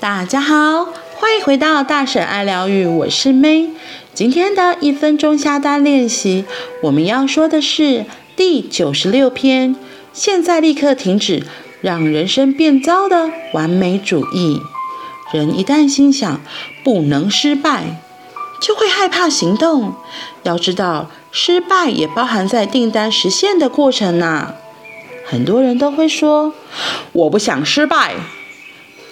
大家好，欢迎回到大婶爱疗愈，我是 May。今天的一分钟下单练习，我们要说的是第九十六篇：现在立刻停止让人生变糟的完美主义。人一旦心想不能失败，就会害怕行动。要知道，失败也包含在订单实现的过程呐。很多人都会说：“我不想失败。”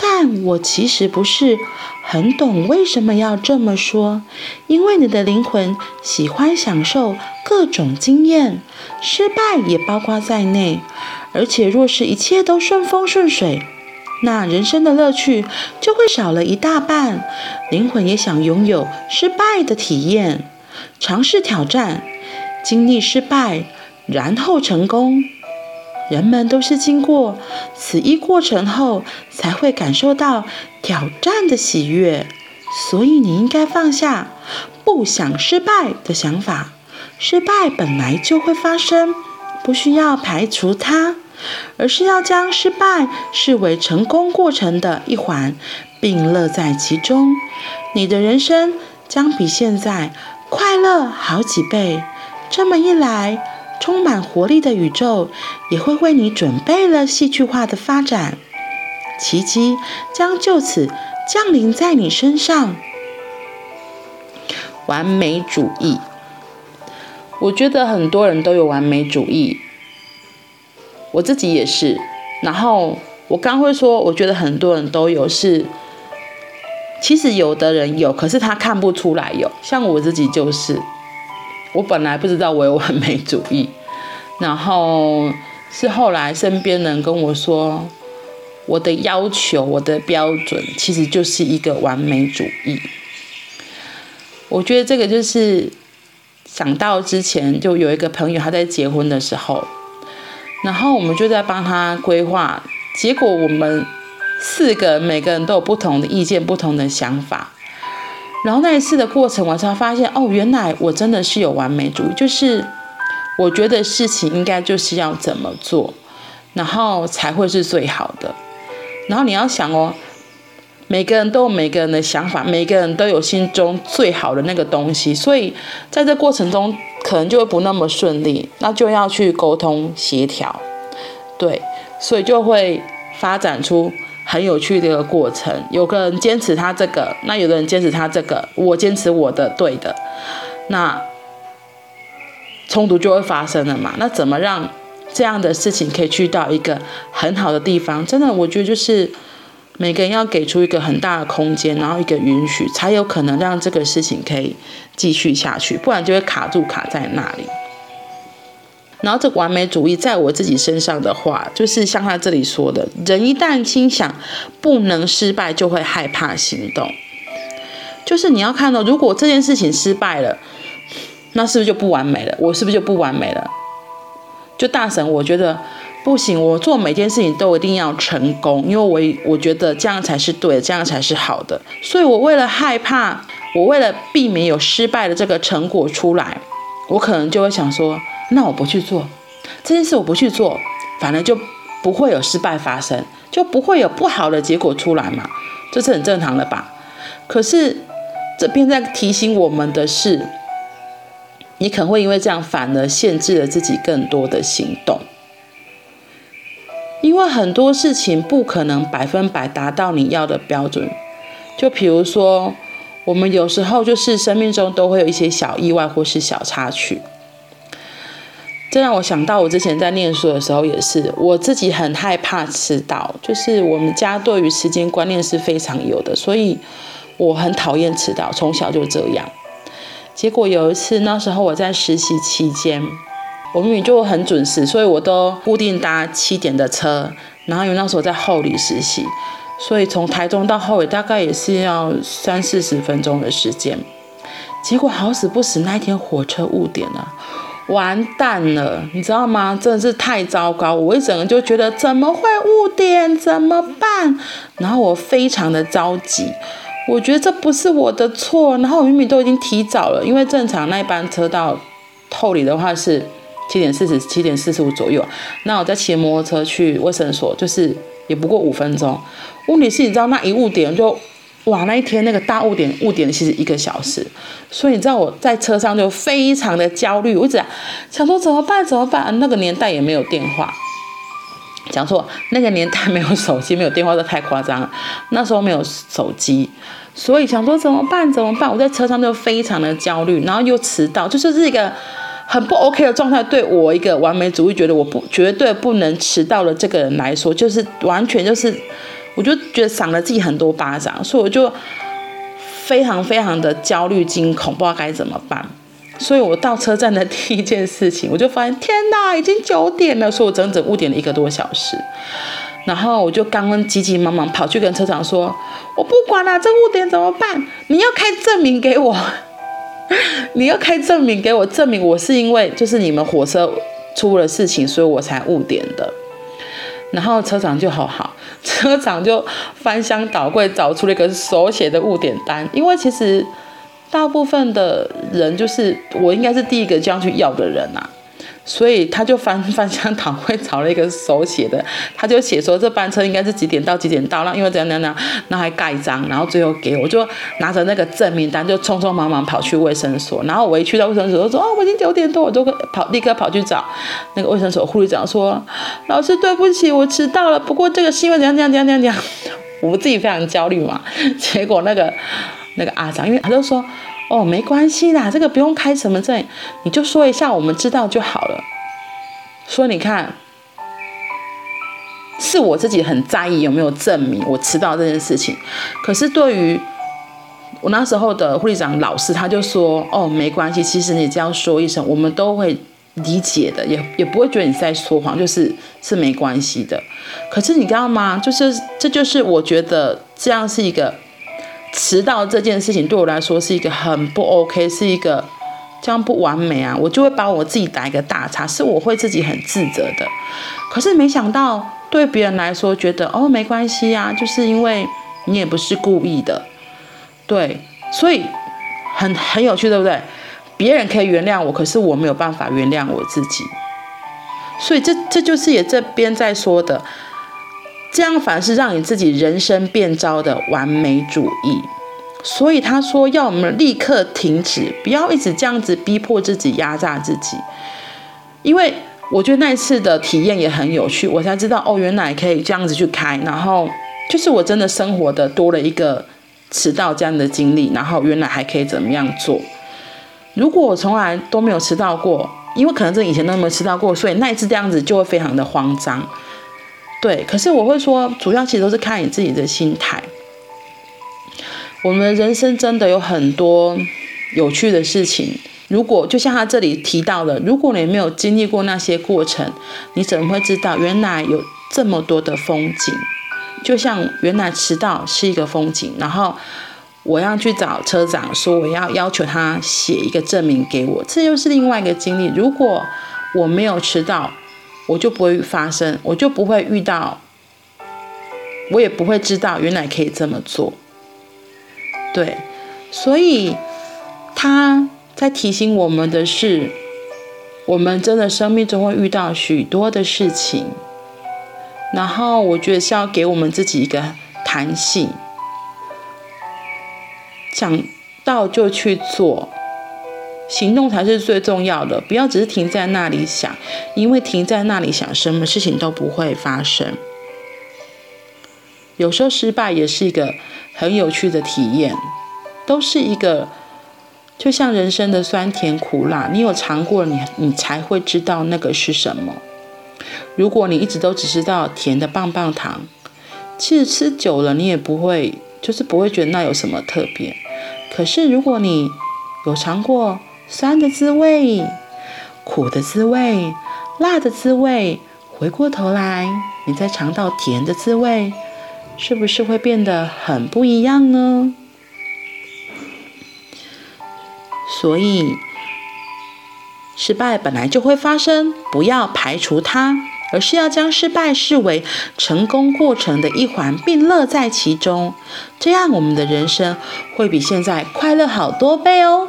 但我其实不是很懂为什么要这么说，因为你的灵魂喜欢享受各种经验，失败也包括在内。而且，若是一切都顺风顺水，那人生的乐趣就会少了一大半。灵魂也想拥有失败的体验，尝试挑战，经历失败，然后成功。人们都是经过此一过程后，才会感受到挑战的喜悦。所以你应该放下不想失败的想法。失败本来就会发生，不需要排除它，而是要将失败视为成功过程的一环，并乐在其中。你的人生将比现在快乐好几倍。这么一来，充满活力的宇宙也会为你准备了戏剧化的发展，奇迹将就此降临在你身上。完美主义，我觉得很多人都有完美主义，我自己也是。然后我刚会说，我觉得很多人都有，是其实有的人有，可是他看不出来有，像我自己就是。我本来不知道我有完美主义，然后是后来身边人跟我说，我的要求、我的标准其实就是一个完美主义。我觉得这个就是想到之前就有一个朋友他在结婚的时候，然后我们就在帮他规划，结果我们四个人每个人都有不同的意见、不同的想法。然后那一次的过程，我才发现，哦，原来我真的是有完美主义，就是我觉得事情应该就是要怎么做，然后才会是最好的。然后你要想哦，每个人都有每个人的想法，每个人都有心中最好的那个东西，所以在这过程中可能就会不那么顺利，那就要去沟通协调，对，所以就会发展出。很有趣的一个过程，有个人坚持他这个，那有的人坚持他这个，我坚持我的对的，那冲突就会发生了嘛。那怎么让这样的事情可以去到一个很好的地方？真的，我觉得就是每个人要给出一个很大的空间，然后一个允许，才有可能让这个事情可以继续下去，不然就会卡住卡在那里。然后这完美主义在我自己身上的话，就是像他这里说的，人一旦心想不能失败，就会害怕行动。就是你要看到，如果这件事情失败了，那是不是就不完美了？我是不是就不完美了？就大神，我觉得不行，我做每件事情都一定要成功，因为我我觉得这样才是对的，这样才是好的。所以我为了害怕，我为了避免有失败的这个成果出来，我可能就会想说。那我不去做这件事，我不去做，反而就不会有失败发生，就不会有不好的结果出来嘛，这是很正常的吧？可是这边在提醒我们的是，你可能会因为这样反而限制了自己更多的行动，因为很多事情不可能百分百达到你要的标准，就比如说我们有时候就是生命中都会有一些小意外或是小插曲。这让我想到，我之前在念书的时候也是，我自己很害怕迟到，就是我们家对于时间观念是非常有的，所以我很讨厌迟到，从小就这样。结果有一次，那时候我在实习期间，我明明就很准时，所以我都固定搭七点的车，然后因为那时候在后里实习，所以从台中到后里大概也是要三四十分钟的时间。结果好死不死，那一天火车误点了。完蛋了，你知道吗？真的是太糟糕，我一整个就觉得怎么会误点，怎么办？然后我非常的着急，我觉得这不是我的错，然后我明明都已经提早了，因为正常那班车到后里的话是七点四十七点四十五左右，那我再骑摩托车去卫生所，就是也不过五分钟。问题是，你知道那一误点就，哇，那一天那个大误点误点其实一个小时，所以你知道我在车上就非常的焦虑，我一直想说怎么办怎么办？那个年代也没有电话，讲错，那个年代没有手机，没有电话，都太夸张了。那时候没有手机，所以想说怎么办怎么办？我在车上就非常的焦虑，然后又迟到，就是是一个。很不 OK 的状态，对我一个完美主义，觉得我不绝对不能迟到的这个人来说，就是完全就是，我就觉得赏了自己很多巴掌，所以我就非常非常的焦虑惊恐，不知道该怎么办。所以我到车站的第一件事情，我就发现天哪，已经九点了，所以我整整误点了一个多小时。然后我就刚刚急急忙忙跑去跟车长说，我不管了，这误点怎么办？你要开证明给我。你要开证明给我，证明我是因为就是你们火车出了事情，所以我才误点的。然后车长就好好，车长就翻箱倒柜找出了一个手写的误点单，因为其实大部分的人就是我应该是第一个这样去要的人啊。所以他就翻翻箱倒柜找了一个手写的，他就写说这班车应该是几点到几点到，然后因为怎样怎样，然后还盖章，然后最后给我就拿着那个证明单就匆匆忙忙跑去卫生所，然后我一去到卫生所就说哦，我已经九点多，我就跑立刻跑去找那个卫生所护理长说，老师对不起，我迟到了，不过这个是因为怎样怎样怎样怎样，我自己非常焦虑嘛，结果那个那个阿长，因为他就说。哦，没关系啦，这个不用开什么证，你就说一下，我们知道就好了。说你看，是我自己很在意有没有证明我迟到这件事情。可是对于我那时候的护理长老师，他就说：“哦，没关系，其实你只要说一声，我们都会理解的，也也不会觉得你在说谎，就是是没关系的。”可是你知道吗？就是这就是我觉得这样是一个。迟到这件事情对我来说是一个很不 OK，是一个这样不完美啊，我就会把我自己打一个大叉，是我会自己很自责的。可是没想到对别人来说觉得哦没关系啊，就是因为你也不是故意的，对，所以很很有趣，对不对？别人可以原谅我，可是我没有办法原谅我自己，所以这这就是也这边在说的。这样反而是让你自己人生变糟的完美主义，所以他说要我们立刻停止，不要一直这样子逼迫自己、压榨自己。因为我觉得那一次的体验也很有趣，我才知道哦，原来可以这样子去开，然后就是我真的生活的多了一个迟到这样的经历，然后原来还可以怎么样做。如果我从来都没有迟到过，因为可能这以前都没有迟到过，所以那一次这样子就会非常的慌张。对，可是我会说，主要其实都是看你自己的心态。我们人生真的有很多有趣的事情，如果就像他这里提到的，如果你没有经历过那些过程，你怎么会知道原来有这么多的风景？就像原来迟到是一个风景，然后我要去找车长说我要要求他写一个证明给我，这又是另外一个经历。如果我没有迟到，我就不会发生，我就不会遇到，我也不会知道原来可以这么做。对，所以他在提醒我们的是，我们真的生命中会遇到许多的事情，然后我觉得是要给我们自己一个弹性，想到就去做。行动才是最重要的，不要只是停在那里想，因为停在那里想，什么事情都不会发生。有时候失败也是一个很有趣的体验，都是一个，就像人生的酸甜苦辣，你有尝过，你你才会知道那个是什么。如果你一直都只知道甜的棒棒糖，其实吃久了你也不会，就是不会觉得那有什么特别。可是如果你有尝过，酸的滋味，苦的滋味，辣的滋味，回过头来，你再尝到甜的滋味，是不是会变得很不一样呢？所以，失败本来就会发生，不要排除它，而是要将失败视为成功过程的一环，并乐在其中。这样，我们的人生会比现在快乐好多倍哦。